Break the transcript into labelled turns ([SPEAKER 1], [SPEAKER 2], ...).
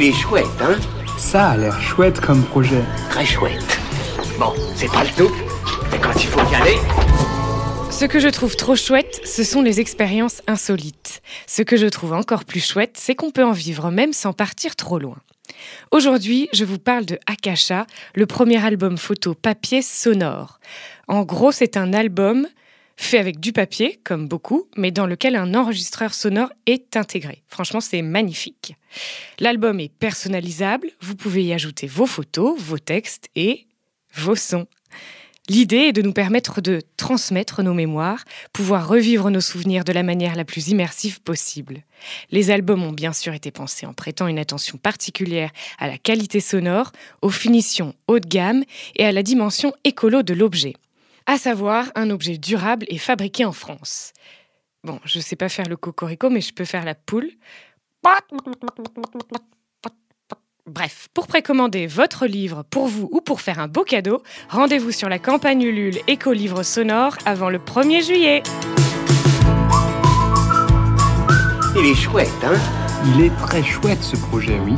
[SPEAKER 1] Il est chouette, hein
[SPEAKER 2] Ça a l'air chouette comme projet.
[SPEAKER 1] Très chouette. Bon, c'est pas le tout, mais quand il faut y aller...
[SPEAKER 3] Ce que je trouve trop chouette, ce sont les expériences insolites. Ce que je trouve encore plus chouette, c'est qu'on peut en vivre même sans partir trop loin. Aujourd'hui, je vous parle de Akasha, le premier album photo papier sonore. En gros, c'est un album fait avec du papier, comme beaucoup, mais dans lequel un enregistreur sonore est intégré. Franchement, c'est magnifique. L'album est personnalisable, vous pouvez y ajouter vos photos, vos textes et vos sons. L'idée est de nous permettre de transmettre nos mémoires, pouvoir revivre nos souvenirs de la manière la plus immersive possible. Les albums ont bien sûr été pensés en prêtant une attention particulière à la qualité sonore, aux finitions haut de gamme et à la dimension écolo de l'objet. À savoir un objet durable et fabriqué en France. Bon, je sais pas faire le cocorico, mais je peux faire la poule. Bref, pour précommander votre livre pour vous ou pour faire un beau cadeau, rendez-vous sur la campagne Ulule Éco-Livre Sonore avant le 1er juillet.
[SPEAKER 1] Il est chouette, hein?
[SPEAKER 2] Il est très chouette ce projet, oui.